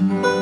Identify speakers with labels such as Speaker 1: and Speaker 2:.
Speaker 1: you